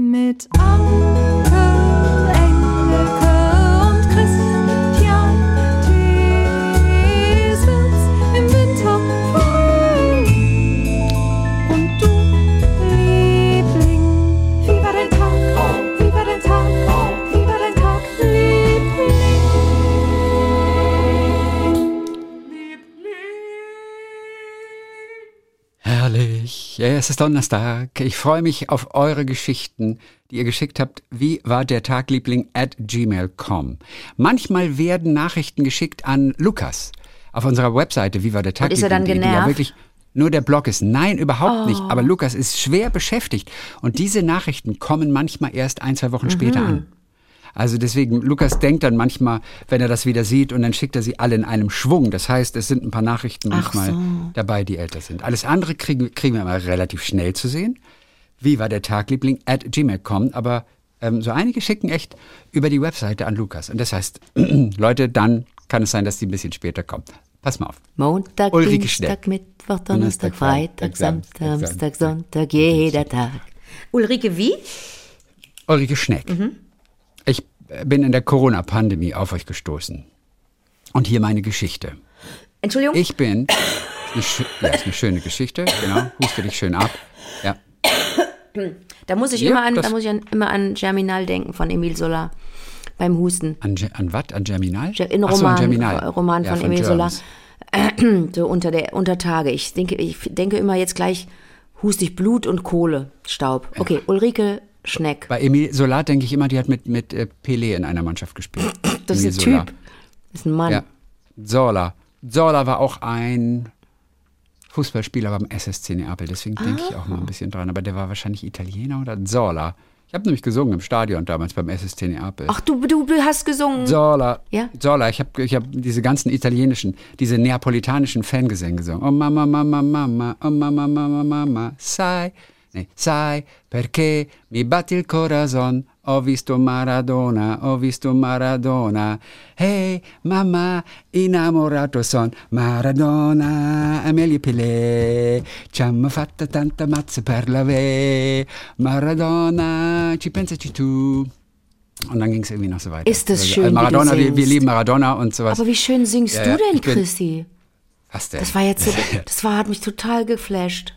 Mit Anke, es ist Donnerstag. Ich freue mich auf eure Geschichten, die ihr geschickt habt. Wie war der Tag, Liebling? at gmail.com. Manchmal werden Nachrichten geschickt an Lukas auf unserer Webseite. Wie war der Tag? Und ist er dann Liebling, die ja genervt? wirklich nur der Blog ist. Nein, überhaupt nicht. Oh. Aber Lukas ist schwer beschäftigt. Und diese Nachrichten kommen manchmal erst ein, zwei Wochen später Mhm. an. Also deswegen, Lukas denkt dann manchmal, wenn er das wieder sieht und dann schickt er sie alle in einem Schwung. Das heißt, es sind ein paar Nachrichten Ach manchmal so. dabei, die älter sind. Alles andere kriegen, kriegen wir immer relativ schnell zu sehen. Wie war der Tag, Liebling? At gmail.com. Aber ähm, so einige schicken echt über die Webseite an Lukas. Und das heißt, Leute, dann kann es sein, dass die ein bisschen später kommen. Pass mal auf. Montag, Ulrike Dienstag, Schneck. Mittwoch, Donnerstag, Freitag, Samstag, Samstag, Samstag, Samstag, Sonntag, jeder Tag. Ulrike, wie? Ulrike Schneck. Äh, bin in der Corona-Pandemie auf euch gestoßen. Und hier meine Geschichte. Entschuldigung? Ich bin, ist eine, ja, ist eine schöne Geschichte, genau, huste dich schön ab. Ja, da muss ich Ja, immer an, da muss ich an, immer an Germinal denken von Emil Solar beim Husten. an, an was? An Germinal? Ge- In so, Roman, an Germinal. äh, Roman Ja, von, Emil Solar. Germs. So unter der unter Tage. Ich denke, ich denke immer jetzt gleich hust ich Blut und Kohle, Staub. Okay, Ulrike Schneck. Bei Emil Solar denke ich immer, die hat mit, mit äh, Pelé in einer Mannschaft gespielt. Das Emil ist ein Solar. Typ. Das ist ein Mann. Ja. Zola. Zola war auch ein Fußballspieler beim SSC Neapel, deswegen denke ich auch Ah. mal ein bisschen dran. Aber der war wahrscheinlich Italiener oder Zola. Ich habe nämlich gesungen im Stadion damals beim SSC Neapel. Ach, du, du hast gesungen. Zola. Ja? Zola, ich habe ich hab diese ganzen italienischen, diese neapolitanischen Fangesänge gesungen. Oh Mama, Mama, Mama, oh Mama, Mama, Mama, sai, nee, sai, perché mi batti il corazon, ho visto Maradona, ho visto Maradona. Hey, Mama, innamorato son, Maradona, Amelia Pelé, ci hanno fatto tanta mazza per la ve, Maradona, ci pensaci tu. Und dann ging es irgendwie noch so weiter. Ist das Also, schön, äh, wie du Maradona, wir, wir lieben Maradona und sowas. Aber wie schön singst Ja, du denn, Chrissy? was denn? Das war jetzt so, das war, hat mich total geflasht.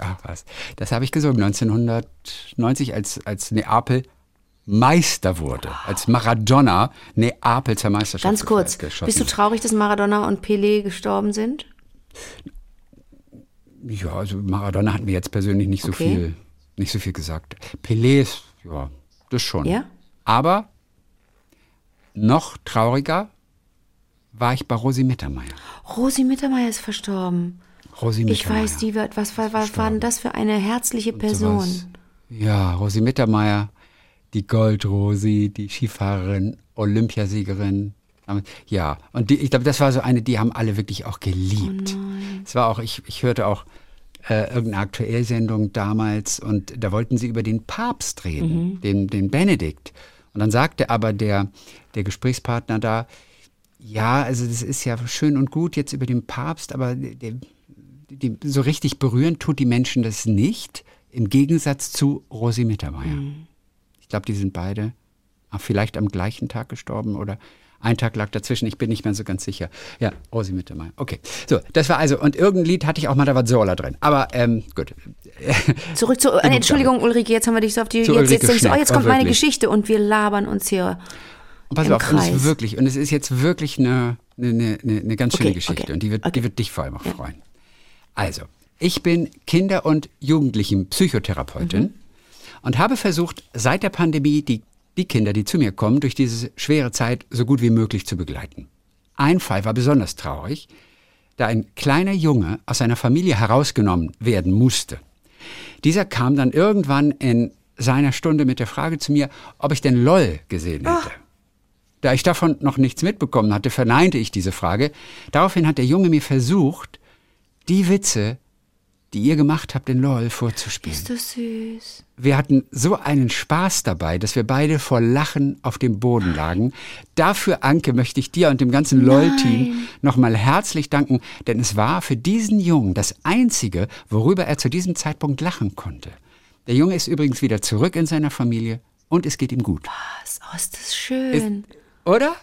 Ach was. Das habe ich gesungen 1990, als, als Neapel Meister wurde. Als Maradona Neapel zur Meisterschaft Ganz kurz, bist du traurig, dass Maradona und Pelé gestorben sind? Ja, also Maradona hat mir jetzt persönlich nicht so Okay. viel, nicht so viel gesagt. Pelé ist, ja, das schon. Ja? Aber noch trauriger war ich bei Rosi Mittermeier. Rosi Mittermeier ist verstorben. Rosi Ich Mittermeier. weiß, die wird, was war, was war denn das für eine herzliche. Person? Ja, Rosi Mittermeier, die Goldrosi, die Skifahrerin, Olympiasiegerin. Ja, und die, ich glaube, das war so eine, die haben alle wirklich auch geliebt. es war auch, ich, ich hörte auch äh, irgendeine Aktuellsendung damals und da wollten sie über den Papst reden, den, den Benedikt. Und dann sagte aber der, der Gesprächspartner da, ja, also das ist ja schön und gut jetzt über den Papst, aber der, die, so richtig berühren tut die Menschen das nicht, im Gegensatz zu Rosi Mittermeier. Ich glaube, die sind beide ah, vielleicht am gleichen Tag gestorben oder ein Tag lag dazwischen, ich bin nicht mehr so ganz sicher. Ja, Rosi Mittermeier. Okay, so, das war also, und irgendein Lied hatte ich auch mal, da war Zola drin. Aber ähm, gut. Zurück zu, äh, Entschuldigung, Ulrike, jetzt haben wir dich so auf die, jetzt, Ulrike jetzt denkst du, oh, jetzt oh, kommt meine wirklich. Geschichte und wir labern uns hier. Und pass Im auf, und es Kreis. ist wirklich, und es ist jetzt wirklich eine, eine, eine, eine ganz schöne Okay, Geschichte okay, und die wird, okay. die wird dich vor allem auch freuen. Also, ich bin Kinder- und Jugendlichen-Psychotherapeutin Mhm. und habe versucht, seit der Pandemie die, die Kinder, die zu mir kommen, durch diese schwere Zeit so gut wie möglich zu begleiten. Ein Fall war besonders traurig, da ein kleiner Junge aus seiner Familie herausgenommen werden musste. Dieser kam dann irgendwann in seiner Stunde mit der Frage zu mir, ob ich denn LOL gesehen hätte. Da ich davon noch nichts mitbekommen hatte, verneinte ich diese Frage. Daraufhin hat der Junge mir versucht, die Witze, die ihr gemacht habt, in LOL vorzuspielen. Ist das süß? Wir hatten so einen Spaß dabei, dass wir beide vor Lachen auf dem Boden lagen. Dafür, Anke, möchte ich dir und dem ganzen LOL-Team nochmal herzlich danken, denn es war für diesen Jungen das Einzige, worüber er zu diesem Zeitpunkt lachen konnte. Der Junge ist übrigens wieder zurück in seiner Familie und es geht ihm gut. Was? Oh, ist das schön. Oder?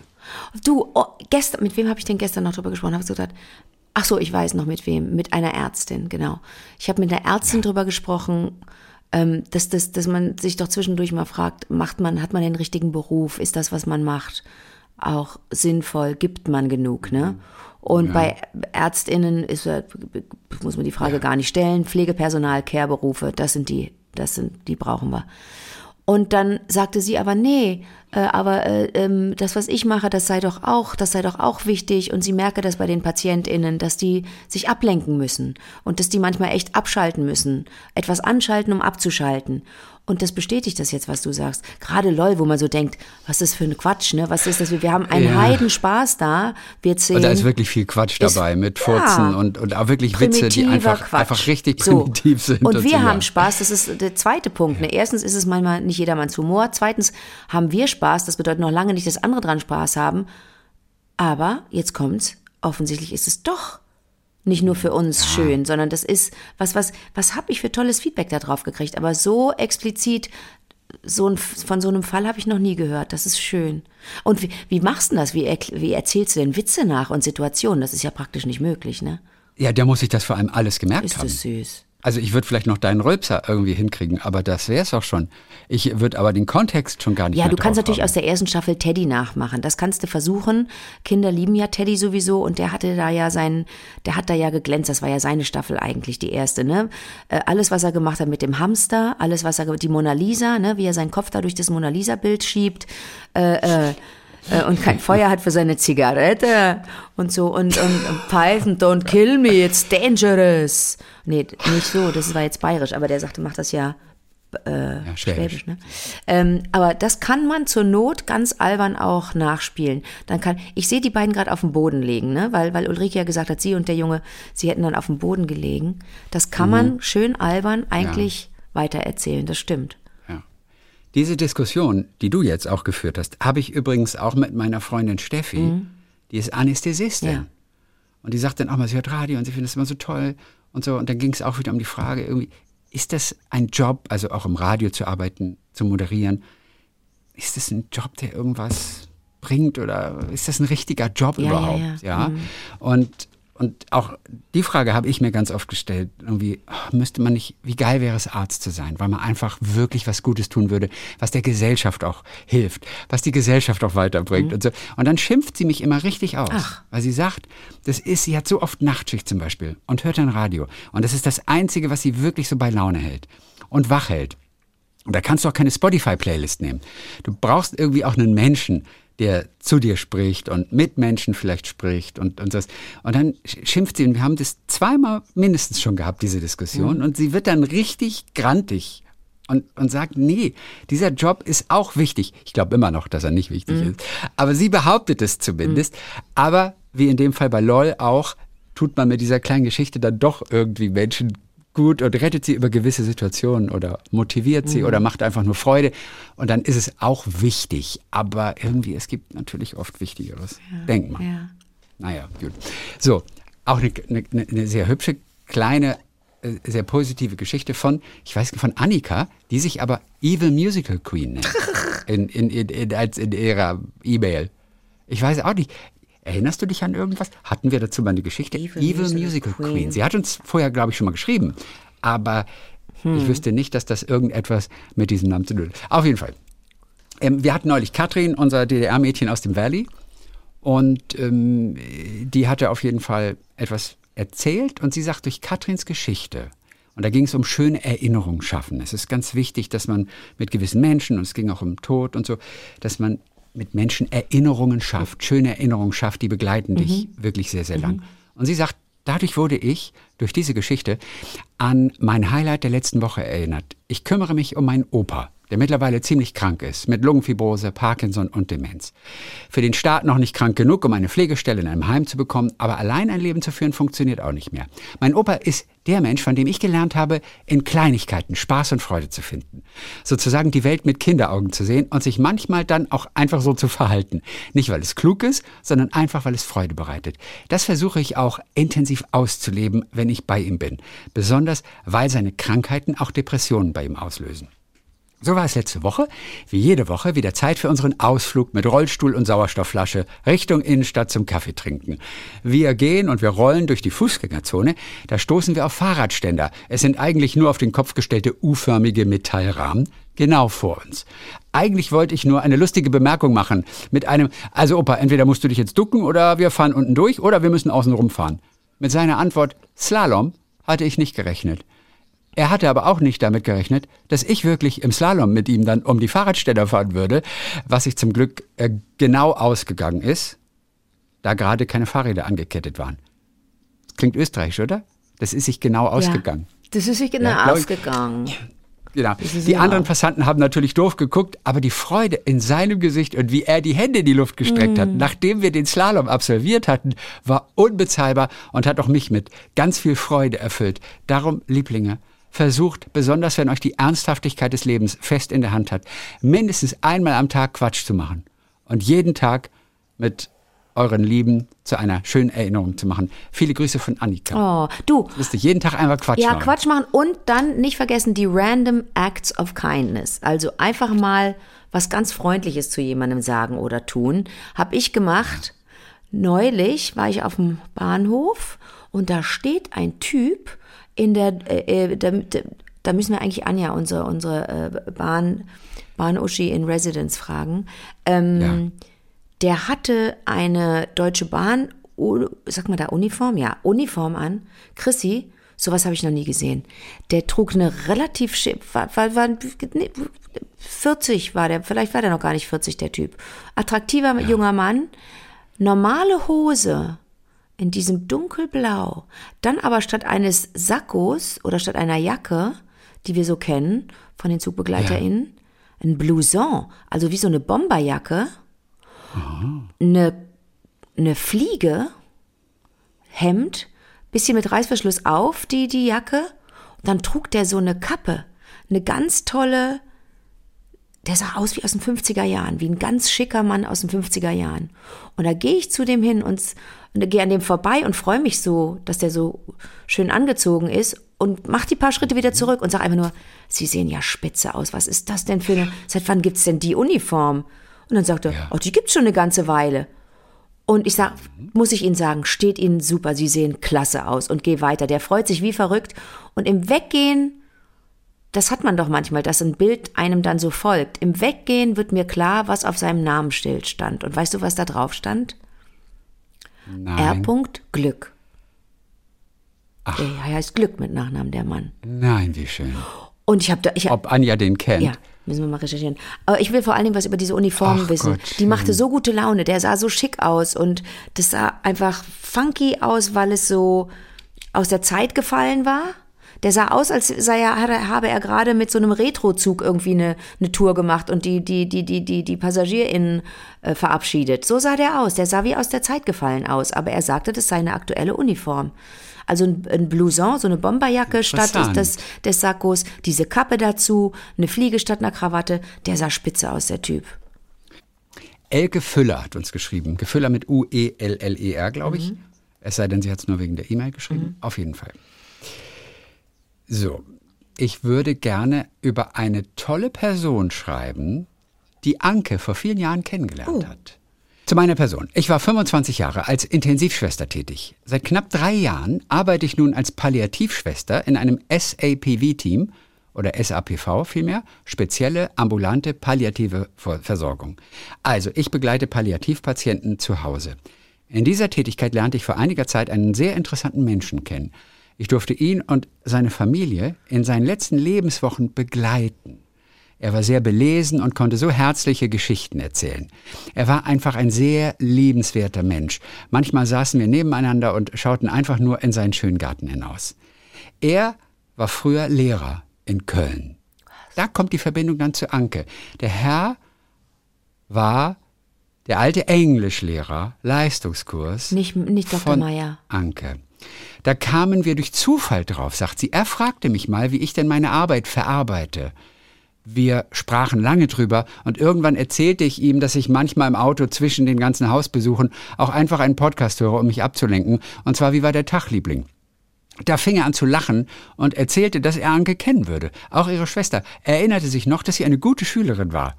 Du, oh, gestern, mit wem habe ich denn gestern noch drüber gesprochen? Habe ich so gedacht, ach so, ich weiß noch mit wem, mit einer Ärztin, genau. Ich habe mit einer Ärztin drüber gesprochen, ähm, dass, dass, dass man sich doch zwischendurch mal fragt, macht man, hat man den richtigen Beruf? Ist das, was man macht, auch sinnvoll? Gibt man genug, ne? Und bei ÄrztInnen ist, muss man die Frage gar nicht stellen. Pflegepersonal, Care-Berufe, das sind die, das sind, die brauchen wir. Und dann sagte sie aber, nee, aber äh, ähm, das, was ich mache, das sei doch auch, das sei doch auch wichtig. Und sie merke das bei den PatientInnen, dass die sich ablenken müssen und dass die manchmal echt abschalten müssen, etwas anschalten, um abzuschalten. Und das bestätigt das jetzt, was du sagst. Gerade LOL, wo man so denkt, was ist für ein Quatsch, ne? Was ist das? Wir haben einen Ja. Heidenspaß da. Wir zählen. Und da ist wirklich viel Quatsch Ist- dabei mit ja. Furzen und, und auch wirklich Witze, die einfach, Quatsch. einfach richtig So. primitiv sind. Und so, wir ja. haben Spaß, das ist der zweite Punkt. Ne? Erstens ist es manchmal nicht jedermanns Humor. Zweitens haben wir Spaß, das bedeutet noch lange nicht, dass andere dran Spaß haben. Aber jetzt kommt's, offensichtlich ist es doch nicht nur für uns schön, sondern das ist, was, was, was habe ich für tolles Feedback da drauf gekriegt. Aber so explizit, so ein, von so einem Fall habe ich noch nie gehört. Das ist schön. Und wie, wie machst du denn das? Wie, erkl- wie erzählst du denn Witze nach und Situationen? Das ist ja praktisch nicht möglich, ne? Ja, der muss sich das vor allem alles gemerkt Ist haben. das süß. Also ich würde vielleicht noch deinen Rülpser irgendwie hinkriegen, aber das wäre es auch schon. Ich würde aber den Kontext schon gar nicht Ja, du kannst natürlich haben. aus der ersten Staffel Teddy nachmachen. Das kannst du versuchen. Kinder lieben ja Teddy sowieso und der hatte da ja sein, der hat da ja geglänzt. Das war ja seine Staffel eigentlich, die erste, ne? Äh, alles, was er gemacht hat mit dem Hamster, alles, was er, die Mona Lisa, ne? Wie er seinen Kopf da durch das Mona Lisa Bild schiebt, äh, äh, äh, und kein Feuer hat für seine Zigarette und so und, und, und Python, don't kill me, it's dangerous. Nee, nicht so, das war jetzt bayerisch, aber der sagte, mach das ja ja, schwäbisch. Schwäbisch, ne? Ähm, aber das kann man zur Not ganz albern auch nachspielen. Dann kann, ich sehe die beiden gerade auf dem Boden liegen, ne? Weil, weil Ulrike ja gesagt hat, sie und der Junge, sie hätten dann auf dem Boden gelegen. Das kann man schön albern eigentlich weitererzählen, das stimmt. Ja. Diese Diskussion, die du jetzt auch geführt hast, habe ich übrigens auch mit meiner Freundin Steffi, die ist Anästhesistin. Mhm. Ja. Und die sagt dann auch mal, sie hört Radio und sie findet es immer so toll und so. Und dann ging es auch wieder um die Frage, irgendwie, ist das ein Job, also auch im Radio zu arbeiten, zu moderieren, ist das ein Job, der irgendwas bringt oder ist das ein richtiger Job Ja, ja, überhaupt? ja. Mhm. Und, und auch die Frage habe ich mir ganz oft gestellt, irgendwie, müsste man nicht, wie geil wäre es, Arzt zu sein, weil man einfach wirklich was Gutes tun würde, was der Gesellschaft auch hilft, was die Gesellschaft auch weiterbringt und so. Und dann schimpft sie mich immer richtig aus, Mhm. Ach. weil sie sagt, das ist, sie hat so oft Nachtschicht zum Beispiel und hört dann Radio. Und das ist das Einzige, was sie wirklich so bei Laune hält und wach hält. Und da kannst du auch keine Spotify-Playlist nehmen. Du brauchst irgendwie auch einen Menschen, der zu dir spricht und mit Menschen vielleicht spricht und, und das. Und dann sch- schimpft sie, und wir haben das zweimal mindestens schon gehabt, diese Diskussion, und sie wird dann richtig grantig und, und sagt, nee, dieser Job ist auch wichtig. Ich glaube immer noch, dass er nicht wichtig ist. Aber sie behauptet es zumindest. Aber wie in dem Fall bei LOL auch, tut man mit dieser kleinen Geschichte dann doch irgendwie Menschen gut und rettet sie über gewisse Situationen oder motiviert sie oder macht einfach nur Freude. Und dann ist es auch wichtig. Aber irgendwie, es gibt natürlich oft Wichtigeres. Denkt man. Ja. Naja, gut. So, auch eine, eine, eine sehr hübsche, kleine, äh, sehr positive Geschichte von, ich weiß nicht, von Annika, die sich aber Evil Musical Queen nennt. In, in, in, in, als in ihrer E-Mail. Ich weiß auch nicht. Erinnerst du dich an irgendwas? Hatten wir dazu mal eine Geschichte? Evil Evil, Musical Musical, Queen. Queen. Sie hat uns vorher, glaube ich, schon mal geschrieben. Aber ich wüsste nicht, dass das irgendetwas mit diesem Namen zu tun hat. Auf jeden Fall. Ähm, wir hatten neulich Katrin, unser DDR-Mädchen aus dem Valley. Und ähm, die hatte auf jeden Fall etwas erzählt und sie sagt, durch Katrins Geschichte, und da ging es um schöne Erinnerungen schaffen. Es ist ganz wichtig, dass man mit gewissen Menschen, und es ging auch um Tod und so, dass man mit Menschen Erinnerungen schafft, schöne Erinnerungen schafft, die begleiten dich wirklich sehr, sehr lang. Und sie sagt, dadurch wurde ich durch diese Geschichte an mein Highlight der letzten Woche erinnert. Ich kümmere mich um meinen Opa, der mittlerweile ziemlich krank ist, mit Lungenfibrose, Parkinson und Demenz. Für den Staat noch nicht krank genug, um eine Pflegestelle in einem Heim zu bekommen, aber allein ein Leben zu führen funktioniert auch nicht mehr. Mein Opa ist der Mensch, von dem ich gelernt habe, in Kleinigkeiten Spaß und Freude zu finden. Sozusagen die Welt mit Kinderaugen zu sehen und sich manchmal dann auch einfach so zu verhalten. Nicht, weil es klug ist, sondern einfach, weil es Freude bereitet. Das versuche ich auch intensiv auszuleben, wenn ich bei ihm bin. Besonders, weil seine Krankheiten auch Depressionen bei ihm auslösen. So war es letzte Woche, wie jede Woche, wieder Zeit für unseren Ausflug mit Rollstuhl und Sauerstoffflasche Richtung Innenstadt zum Kaffee trinken. Wir gehen und wir rollen durch die Fußgängerzone, da stoßen wir auf Fahrradständer. Es sind eigentlich nur auf den Kopf gestellte U-förmige Metallrahmen, genau vor uns. Eigentlich wollte ich nur eine lustige Bemerkung machen mit einem, also Opa, entweder musst du dich jetzt ducken oder wir fahren unten durch oder wir müssen außen rumfahren. Mit seiner Antwort Slalom hatte ich nicht gerechnet. Er hatte aber auch nicht damit gerechnet, dass ich wirklich im Slalom mit ihm dann um die Fahrradständer fahren würde, was sich zum Glück äh, genau ausgegangen ist, da gerade keine Fahrräder angekettet waren. Klingt österreichisch, oder? Das ist sich genau ausgegangen. Ja, das ist sich genau Ja, ich- ausgegangen. Genau. Die anderen auch. Passanten haben natürlich doof geguckt, aber die Freude in seinem Gesicht und wie er die Hände in die Luft gestreckt Mm. hat, nachdem wir den Slalom absolviert hatten, war unbezahlbar und hat auch mich mit ganz viel Freude erfüllt. Darum, Lieblinge, versucht, besonders wenn euch die Ernsthaftigkeit des Lebens fest in der Hand hat, mindestens einmal am Tag Quatsch zu machen und jeden Tag mit euren Lieben zu einer schönen Erinnerung zu machen. Viele Grüße von Annika. Oh, du, Lustig, jeden Tag einmal Quatsch ja, machen. Quatsch machen und dann nicht vergessen die Random Acts of Kindness. Also einfach mal was ganz Freundliches zu jemandem sagen oder tun. Hab ich gemacht. Neulich war ich auf dem Bahnhof und da steht ein Typ in der, äh, äh, da, da, müssen wir eigentlich Anja, unsere, unsere äh, Bahn, Bahn-Uschi in Residence fragen. Ähm, Ja. der hatte eine Deutsche Bahn, sag mal da Uniform, ja, Uniform an. Chrissy, sowas habe ich noch nie gesehen. Der trug eine relativ, war, war, war, nee, 40 war der, vielleicht war der noch gar nicht 40, der Typ. Attraktiver junger Mann, normale Hose in diesem dunkelblau, dann aber statt eines Sakkos oder statt einer Jacke, die wir so kennen von den ZugbegleiterInnen, ein Blouson, also wie so eine Bomberjacke, eine, eine Fliege, Hemd, bisschen mit Reißverschluss auf, die, die Jacke. Und dann trug der so eine Kappe, eine ganz tolle, der sah aus wie aus den 50er Jahren, wie ein ganz schicker Mann aus den 50er Jahren. Und da gehe ich zu dem hin und, und gehe an dem vorbei und freue mich so, dass der so schön angezogen ist und mach die paar Schritte wieder zurück und sag einfach nur, Sie sehen ja spitze aus. Was ist das denn für eine, seit wann gibt's denn die Uniform? Und dann sagt er, oh, die gibt's schon eine ganze Weile. Und ich sag, muss ich Ihnen sagen, steht Ihnen super, Sie sehen klasse aus und geh weiter. Der freut sich wie verrückt. Und im Weggehen, das hat man doch manchmal, dass ein Bild einem dann so folgt. Im Weggehen wird mir klar, was auf seinem Namensschild stand. Und weißt du, was da drauf stand? R. Nein. Glück. Der heißt Glück mit Nachnamen, der Mann. Nein, wie schön. Und ich habe da, ich hab, Ob Anja den kennt? ja, müssen wir mal recherchieren. Aber ich will vor allen Dingen was über diese Uniform Ach wissen. Gott, die machte so gute Laune, der sah so schick aus und das sah einfach funky aus, weil es so aus der Zeit gefallen war. Der sah aus, als sei er, habe er gerade mit so einem Retrozug irgendwie eine, eine Tour gemacht und die, die, die, die, die, die PassagierInnen äh, verabschiedet. So sah der aus. Der sah wie aus der Zeit gefallen aus. Aber er sagte, das sei eine aktuelle Uniform. Also ein, ein Blouson, so eine Bomberjacke statt des, des, Sakkos, diese Kappe dazu, eine Fliege statt einer Krawatte. Der sah spitze aus, der Typ. Elke Füller hat uns geschrieben. Gefüller mit U-E-L-L-E-R, glaube ich. Es sei denn, sie hat es nur wegen der E-Mail geschrieben. Auf jeden Fall. So, ich würde gerne über eine tolle Person schreiben, die Anke vor vielen Jahren kennengelernt hat. Zu meiner Person. Ich war 25 Jahre als Intensivschwester tätig. Seit knapp drei Jahren arbeite ich nun als Palliativschwester in einem SAPV-Team oder SAPV vielmehr, spezielle ambulante palliative Ver- Versorgung. Also ich begleite Palliativpatienten zu Hause. In dieser Tätigkeit lernte ich vor einiger Zeit einen sehr interessanten Menschen kennen. Ich durfte ihn und seine Familie in seinen letzten Lebenswochen begleiten. Er war sehr belesen und konnte so herzliche Geschichten erzählen. Er war einfach ein sehr liebenswerter Mensch. Manchmal saßen wir nebeneinander und schauten einfach nur in seinen schönen Garten hinaus. Er war früher Lehrer in Köln. da kommt die Verbindung dann zu Anke. Der Herr war der alte Englischlehrer, Leistungskurs. Nicht, nicht Dr. von Meier. Anke. Da kamen wir durch Zufall drauf, sagt sie. Er fragte mich mal, wie ich denn meine Arbeit verarbeite. Wir sprachen lange drüber und irgendwann erzählte ich ihm, dass ich manchmal im Auto zwischen den ganzen Hausbesuchen auch einfach einen Podcast höre, um mich abzulenken. Und zwar, wie war der Tag, Liebling? Da fing er an zu lachen und erzählte, dass er Anke kennen würde. Auch ihre Schwester erinnerte sich noch, dass sie eine gute Schülerin war.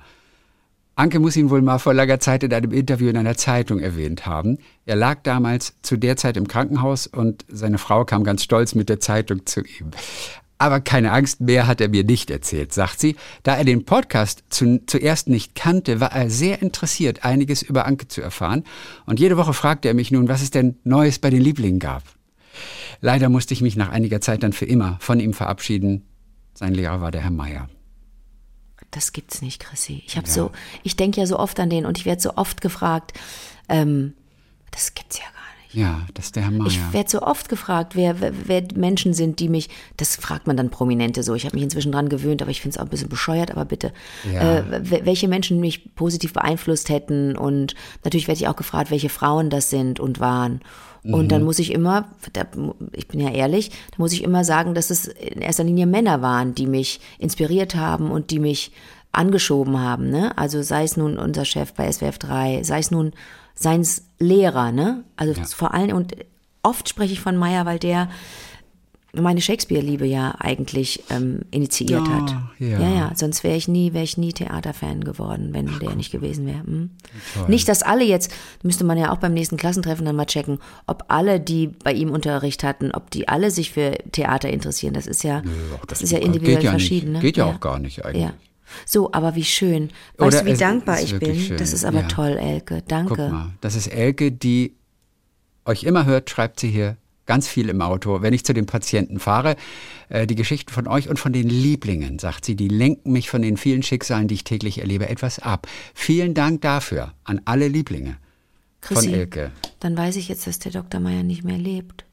Anke muss ihn wohl mal vor langer Zeit in einem Interview in einer Zeitung erwähnt haben. Er lag damals zu der Zeit im Krankenhaus und seine Frau kam ganz stolz mit der Zeitung zu ihm. Aber keine Angst, mehr hat er mir nicht erzählt, sagt sie. Da er den Podcast zu, zuerst nicht kannte, war er sehr interessiert, einiges über Anke zu erfahren. Und jede Woche fragte er mich nun, was es denn Neues bei den Lieblingen gab. Leider musste ich mich nach einiger Zeit dann für immer von ihm verabschieden. Sein Lehrer war der Herr Meier. Das gibt's nicht, Chrissy. Ich habe so, ich denke ja so oft an den und ich werde so oft gefragt, ähm, das gibt's ja. Ja, das ist der Herr Meier. Ich werde so oft gefragt, wer, wer, wer Menschen sind, die mich, das fragt man dann Prominente so. Ich habe mich inzwischen dran gewöhnt, aber ich finde es auch ein bisschen bescheuert, aber bitte, Ja. äh, wel- welche Menschen mich positiv beeinflusst hätten und natürlich werde ich auch gefragt, welche Frauen das sind und waren. Und Mhm. dann muss ich immer, da, ich bin ja ehrlich, da muss ich immer sagen, dass es in erster Linie Männer waren, die mich inspiriert haben und die mich angeschoben haben. Ne? Also sei es nun unser Chef bei SWF 3, sei es nun seins Lehrer. Ne? Also vor allem, und oft spreche ich von Meyer, weil der meine Shakespeare-Liebe ja eigentlich ähm, initiiert Ah, hat. ja. ja, ja. Sonst wäre ich nie, wäre ich nie Theaterfan geworden, wenn der nicht gewesen wäre. Hm? Nicht, dass alle jetzt, müsste man ja auch beim nächsten Klassentreffen dann mal checken, ob alle, die bei ihm Unterricht hatten, ob die alle sich für Theater interessieren. Das ist ja, das, ist ja individuell ja verschieden. Nicht, Ne? geht ja, auch gar nicht eigentlich. So, aber wie schön. Weißt Oder du, wie es dankbar ich bin? schön, Das ist aber ja. toll, Elke. Guck Danke. mal, das ist Elke, die euch immer hört, schreibt sie hier ganz viel im Auto. Wenn ich zu den Patienten fahre, äh, die Geschichten von euch und von den Lieblingen, sagt sie, die lenken mich von den vielen Schicksalen, die ich täglich erlebe, etwas ab. Vielen Dank dafür an alle Lieblinge von Chrissy, Elke. dann weiß ich jetzt, dass der Dr. Meier nicht mehr lebt.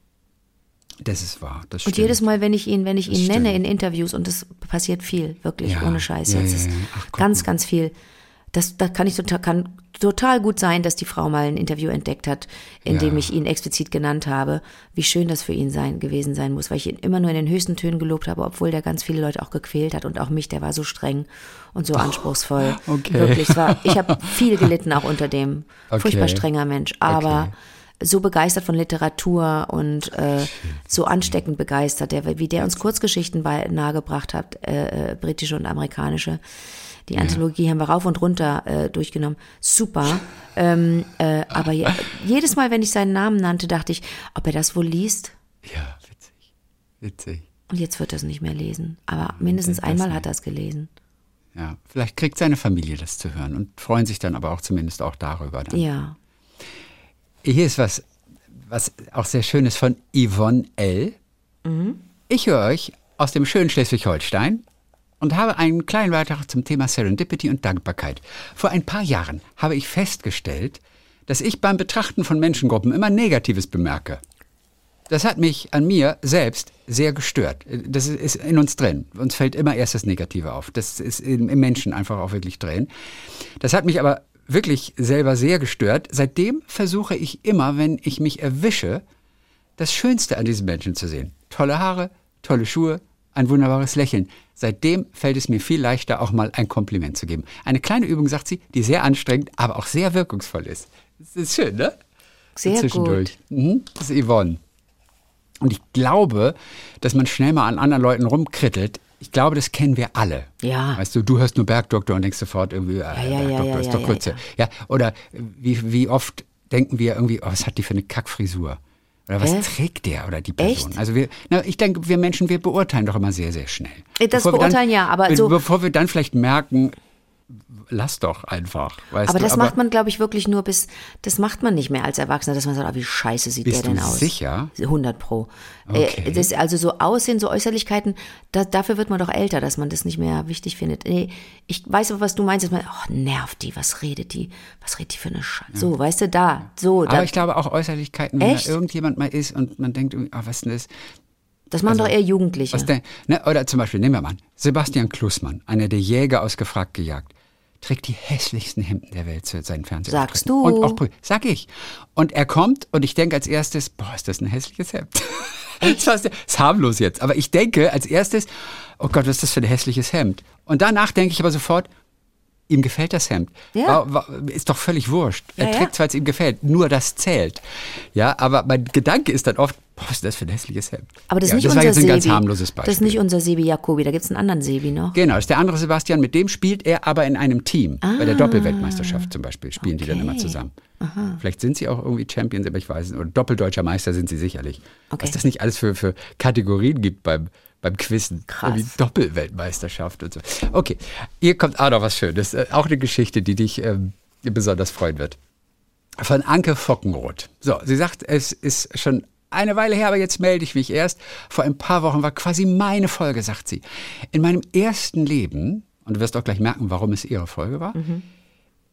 Das ist wahr. Das Und jedes Mal, wenn ich ihn, wenn ich ihn stimmt. nenne in Interviews, und das passiert viel, wirklich, Ja, ohne Scheiß ja, jetzt, ist. Ach, guck ganz, ganz viel. Das, das kann ich total, kann total gut sein, dass die Frau mal ein Interview entdeckt hat, in dem ich ihn explizit genannt habe, wie schön das für ihn sein, gewesen sein muss, weil ich ihn immer nur in den höchsten Tönen gelobt habe, obwohl der ganz viele Leute auch gequält hat und auch mich, der war so streng und so anspruchsvoll. okay. Wirklich, war, ich habe viel gelitten auch unter dem. Okay. Furchtbar strenger Mensch, aber Okay. So begeistert von Literatur und äh, so ansteckend begeistert, der, wie der uns Kurzgeschichten bei, nahegebracht hat, äh, äh, britische und amerikanische. Die Anthologie haben wir rauf und runter äh, durchgenommen. Super. Ähm, äh, aber je, jedes Mal, wenn ich seinen Namen nannte, dachte ich, ob er das wohl liest. Ja, witzig. Witzig. Und jetzt wird er es nicht mehr lesen. Aber mindestens das einmal hat er es gelesen. Ja, vielleicht kriegt seine Familie das zu hören und freuen sich dann aber auch zumindest auch darüber. Dann. Ja. Hier ist was, was auch sehr schön ist von Yvonne L. Ich höre euch aus dem schönen Schleswig-Holstein und habe einen kleinen Beitrag zum Thema Serendipity und Dankbarkeit. Vor ein paar Jahren habe ich festgestellt, dass ich beim Betrachten von Menschengruppen immer Negatives bemerke. Das hat mich an mir selbst sehr gestört. Das ist in uns drin. Uns fällt immer erst das Negative auf. Das ist im im Menschen einfach auch wirklich drin. Das hat mich aber wirklich selber sehr gestört. Seitdem versuche ich immer, wenn ich mich erwische, das Schönste an diesem Menschen zu sehen. Tolle Haare, tolle Schuhe, ein wunderbares Lächeln. Seitdem fällt es mir viel leichter, auch mal ein Kompliment zu geben. Eine kleine Übung, sagt sie, die sehr anstrengend, aber auch sehr wirkungsvoll ist. Das ist schön, ne? Sehr Zwischendurch. Mhm. Das ist Yvonne. Und ich glaube, dass man schnell mal an anderen Leuten rumkrittelt. Ich glaube, das kennen wir alle. Ja. Weißt du, du hörst nur Bergdoktor und denkst sofort irgendwie, äh, ja, ja, Bergdoktor ja, ist doch ja, kurz. ja. Oder wie, wie oft denken wir irgendwie, oh, was hat die für eine Kackfrisur? Oder was Hä? trägt der oder die Person? Echt? Also wir, na, ich denke, wir Menschen, wir beurteilen doch immer sehr, sehr schnell. Äh, das Bevor Beurteilen ja, aber be- so- Bevor wir dann vielleicht merken, lass doch einfach. Aber du? das macht man, glaube ich, wirklich nur bis, das macht man nicht mehr als Erwachsener, dass man sagt, ah, wie scheiße sieht der denn aus? sicher? 100 pro. Okay. Äh, Das, also so Aussehen, so Äußerlichkeiten, da, dafür wird man doch älter, dass man das nicht mehr wichtig findet. Nee, ich weiß aber, was du meinst, dass man, oh, nervt die, was redet die, was redet die für eine Scheiße. So, weißt du, da, so, da. Aber ich glaube auch Äußerlichkeiten, wenn Echt? da irgendjemand mal ist und man denkt, ah, was denn das? Das machen doch eher Jugendliche. Denn, ne, oder zum Beispiel, nehmen wir mal an, Sebastian Klussmann, einer der Jäger aus Gefragt gejagt, trägt die hässlichsten Hemden der Welt zu seinen Fernsehauftritten. Sagst du? Und auch, sag ich. Und er kommt und ich denke als erstes, boah, ist das ein hässliches Hemd. das ist harmlos jetzt. Aber ich denke als erstes, oh Gott, was ist das für ein hässliches Hemd? Und danach denke ich aber sofort, ihm gefällt das Hemd. Ja. Ist doch völlig wurscht. Ja, er ja. trägt zwar, es ihm gefällt, nur das zählt. Ja, aber mein Gedanke ist dann oft, boah, was ist das für ein hässliches Hemd? Aber das ist ja, nicht das war unser jetzt ein Sebi. ganz harmloses Beispiel. Das ist nicht unser Sebi Jacobi, da gibt es einen anderen Sebi noch. Genau, das ist der andere Sebastian, mit dem spielt er aber in einem Team. Bei der Doppelweltmeisterschaft zum Beispiel spielen die dann Ah. Okay. immer zusammen. Vielleicht sind sie auch irgendwie Champions, aber ich weiß nicht. Oder doppeldeutscher Meister sind sie sicherlich. Okay. Was das nicht alles für, für Kategorien gibt beim, beim Quizzen. Krass. Irgendwie Doppelweltmeisterschaft und so. Okay, hier kommt auch noch was Schönes. Äh, Auch eine Geschichte, die dich ähm, besonders freuen wird. Von Anke Fockenroth. So, sie sagt, es ist schon eine Weile her, aber jetzt melde ich mich erst. Vor ein paar Wochen war quasi meine Folge, sagt sie. In meinem ersten Leben, und du wirst auch gleich merken, warum es ihre Folge war,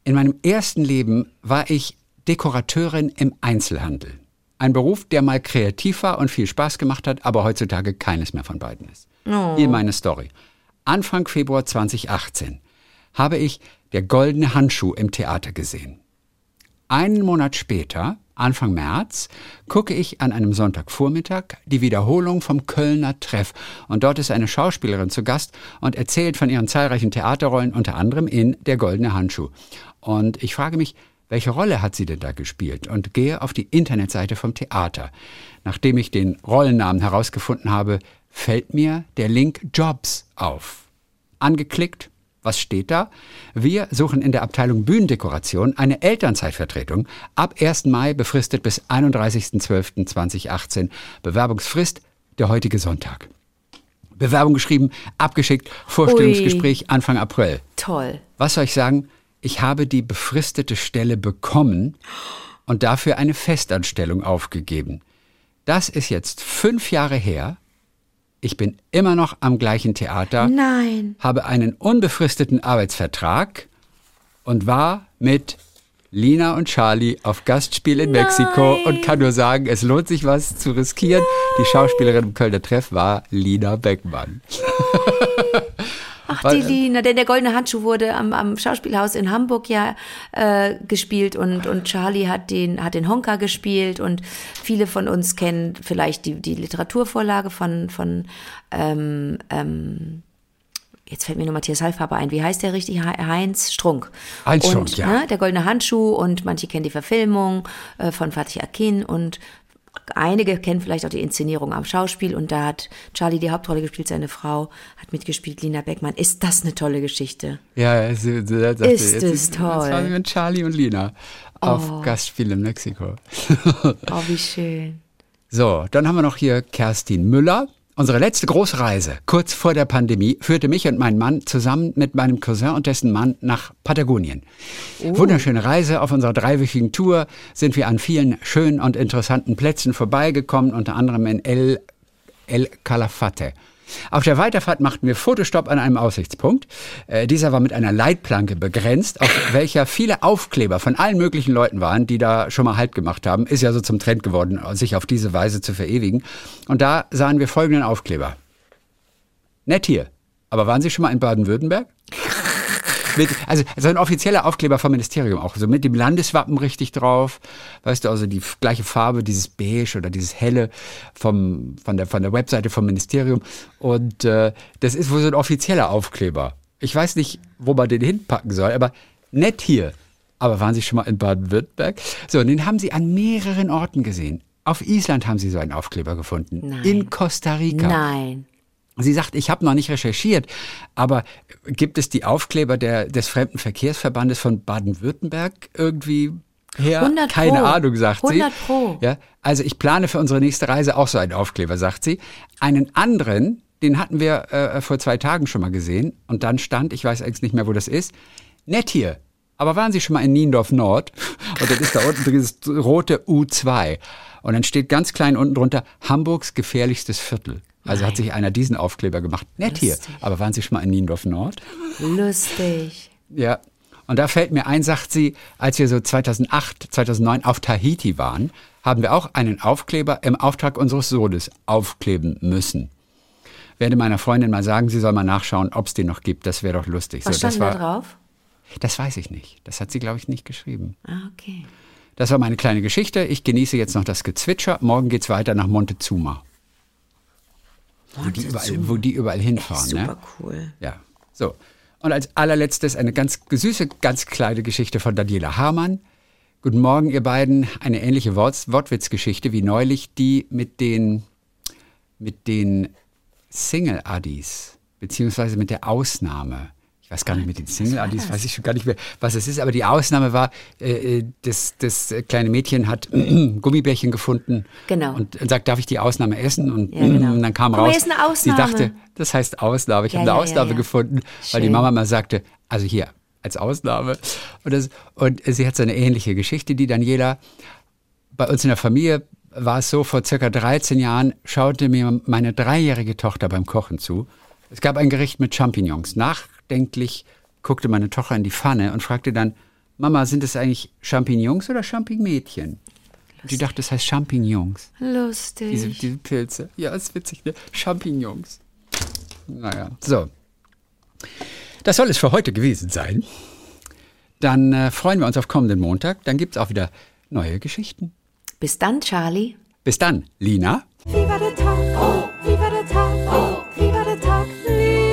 in meinem ersten Leben war ich Dekorateurin im Einzelhandel. Ein Beruf, der mal kreativ war und viel Spaß gemacht hat, aber heutzutage keines mehr von beiden ist. Hier meine Story. Anfang Februar 2018 habe ich der goldene Handschuh im Theater gesehen. Einen Monat später, Anfang März, gucke ich an einem Sonntagvormittag die Wiederholung vom Kölner Treff. Und dort ist eine Schauspielerin zu Gast und erzählt von ihren zahlreichen Theaterrollen, unter anderem in Der Goldene Handschuh. Und ich frage mich, welche Rolle hat sie denn da gespielt? Und gehe auf die Internetseite vom Theater. Nachdem ich den Rollennamen herausgefunden habe, fällt mir der Link Jobs auf. Angeklickt, was steht da? Wir suchen in der Abteilung Bühnendekoration eine Elternzeitvertretung ab 1. Mai befristet bis 31.12.2018. Bewerbungsfrist der heutige Sonntag. Bewerbung geschrieben, abgeschickt, Vorstellungsgespräch Anfang April. Toll. Was soll ich sagen? Ich habe die befristete Stelle bekommen und dafür eine Festanstellung aufgegeben. Das ist jetzt fünf Jahre her. Ich bin immer noch am gleichen Theater Nein. habe einen unbefristeten Arbeitsvertrag und war mit Lina und Charlie auf Gastspiel in Mexiko und kann nur sagen, es lohnt sich was zu riskieren. Die Schauspielerin im Kölner Treff war Lina Beckmann. Ach, Weil- die Lina, denn der goldene Handschuh wurde am, am Schauspielhaus in Hamburg ja äh, gespielt und, und Charlie hat den, hat den Honka gespielt und viele von uns kennen vielleicht die, die Literaturvorlage von, von ähm, ähm, jetzt fällt mir nur Matthias Halfhaber ein, wie heißt der richtig? He- Heinz Strunk. Heinz und, Strunk, ja. Ne, der goldene Handschuh und manche kennen die Verfilmung äh, von Fatih Akin und Einige kennen vielleicht auch die Inszenierung am Schauspiel und da hat Charlie die Hauptrolle gespielt, seine Frau hat mitgespielt, Lina Beckmann. Ist das eine tolle Geschichte? Ja, sie sagte, Ist jetzt es Jetzt toll. waren wir mit Charlie und Lina auf Gastspiel in Mexiko. Oh, wie schön. So, dann haben wir noch hier Kerstin Müller. Unsere letzte große Reise, kurz vor der Pandemie, führte mich und meinen Mann zusammen mit meinem Cousin und dessen Mann nach Patagonien. Wunderschöne Reise. Auf unserer dreiwöchigen Tour sind wir an vielen schönen und interessanten Plätzen vorbeigekommen, unter anderem in El, El Calafate. Auf der Weiterfahrt machten wir Fotostopp an einem Aussichtspunkt. Äh, dieser war mit einer Leitplanke begrenzt, auf welcher viele Aufkleber von allen möglichen Leuten waren, die da schon mal Halt gemacht haben. Ist ja so zum Trend geworden, sich auf diese Weise zu verewigen. Und da sahen wir folgenden Aufkleber. Nett hier. Aber waren Sie schon mal in Baden-Württemberg? Mit, also so ein offizieller Aufkleber vom Ministerium auch, so mit dem Landeswappen richtig drauf, weißt du, also die gleiche Farbe, dieses Beige oder dieses helle vom, von, der, von der Webseite vom Ministerium und äh, das ist wohl so ein offizieller Aufkleber. Ich weiß nicht, wo man den hinpacken soll, aber nett hier. Aber waren Sie schon mal in Baden-Württemberg? So, und den haben Sie an mehreren Orten gesehen. Auf Island haben Sie so einen Aufkleber gefunden. Nein. In Costa Rica. Nein. Sie sagt, ich habe noch nicht recherchiert, aber gibt es die Aufkleber der, des Fremdenverkehrsverbandes von Baden-Württemberg irgendwie her? 100 Keine Pro. Ahnung, sagt 100 sie. Pro. Ja, also ich plane für unsere nächste Reise auch so einen Aufkleber, sagt sie. Einen anderen, den hatten wir äh, vor zwei Tagen schon mal gesehen und dann stand, ich weiß eigentlich nicht mehr, wo das ist, nett hier. Aber waren Sie schon mal in Niendorf Nord? Und dann ist da unten dieses rote U2. Und dann steht ganz klein unten drunter Hamburgs gefährlichstes Viertel. Also hat sich einer diesen Aufkleber gemacht. Nett hier. Lustig. Aber waren Sie schon mal in Niendorf Nord? Lustig. Ja. Und da fällt mir ein, sagt sie, als wir so 2008, 2009 auf Tahiti waren, haben wir auch einen Aufkleber im Auftrag unseres Sohnes aufkleben müssen. Werde meiner Freundin mal sagen, sie soll mal nachschauen, ob es den noch gibt. Das wäre doch lustig. Was so, das stand da war, drauf? Das weiß ich nicht. Das hat sie, glaube ich, nicht geschrieben. Ah, okay. Das war meine kleine Geschichte. Ich genieße jetzt noch das Gezwitscher. Morgen geht's weiter nach Montezuma. Wo die überall, wo die überall hinfahren. Super ne? cool. Ja, so. Und als allerletztes eine ganz süße, ganz kleine Geschichte von Daniela Hamann. Guten Morgen, ihr beiden. Eine ähnliche Wort Wortwitzgeschichte wie neulich die mit den, mit den Single-Addis, beziehungsweise mit der Ausnahme. Ich weiß gar nicht, mit den Single-Addis weiß ich schon gar nicht mehr, was es ist, aber die Ausnahme war, äh, das, das kleine Mädchen hat Gummibärchen gefunden Genau. und sagt, darf ich die Ausnahme essen? Und, Ja, genau. und dann kam raus, ist eine sie Ausnahme. dachte, das heißt Ausnahme. Ich Ja, habe eine ja, Ausnahme gefunden, weil die Schön. Mama mal sagte, also hier, als Ausnahme. Und, das, und sie hat so eine ähnliche Geschichte, die Daniela. Bei uns in der Familie war es so, vor circa 13 Jahren schaute mir meine dreijährige Tochter beim Kochen zu. Es gab ein Gericht mit Champignons. Nachdenklich guckte meine Tochter in die Pfanne und fragte dann, Mama, sind es eigentlich Champignons oder Champigmädchen? Und die dachte, es heißt Champignons. Lustig. Diese, diese Pilze. Ja, ist witzig, ne? Champignons. Naja, so. Das soll es für heute gewesen sein. Dann äh, freuen wir uns auf kommenden Montag. Dann gibt es auch wieder neue Geschichten. Bis dann, Charlie. Bis dann, Lina. Wie war der Tag? Wie war der Tag? Wie war der Tag? Wie